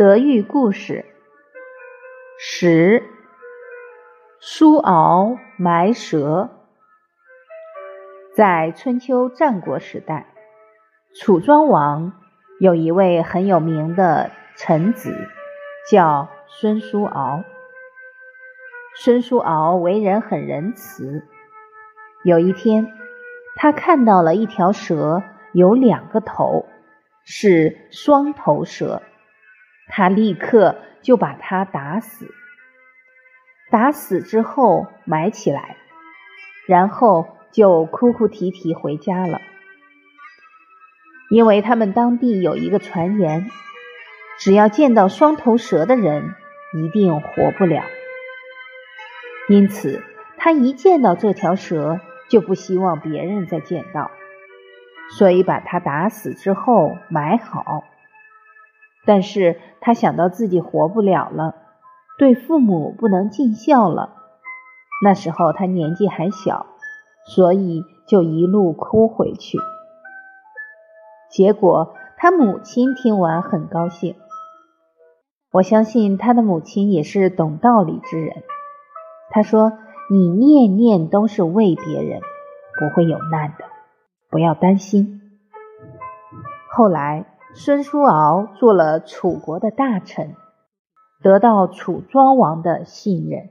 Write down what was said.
德育故事十：舒敖埋蛇。在春秋战国时代，楚庄王有一位很有名的臣子，叫孙叔敖。孙叔敖为人很仁慈。有一天，他看到了一条蛇有两个头，是双头蛇。他立刻就把它打死，打死之后埋起来，然后就哭哭啼啼回家了。因为他们当地有一个传言，只要见到双头蛇的人一定活不了。因此，他一见到这条蛇就不希望别人再见到，所以把它打死之后埋好。但是他想到自己活不了了，对父母不能尽孝了。那时候他年纪还小，所以就一路哭回去。结果他母亲听完很高兴。我相信他的母亲也是懂道理之人。他说：“你念念都是为别人，不会有难的，不要担心。”后来。孙叔敖做了楚国的大臣，得到楚庄王的信任。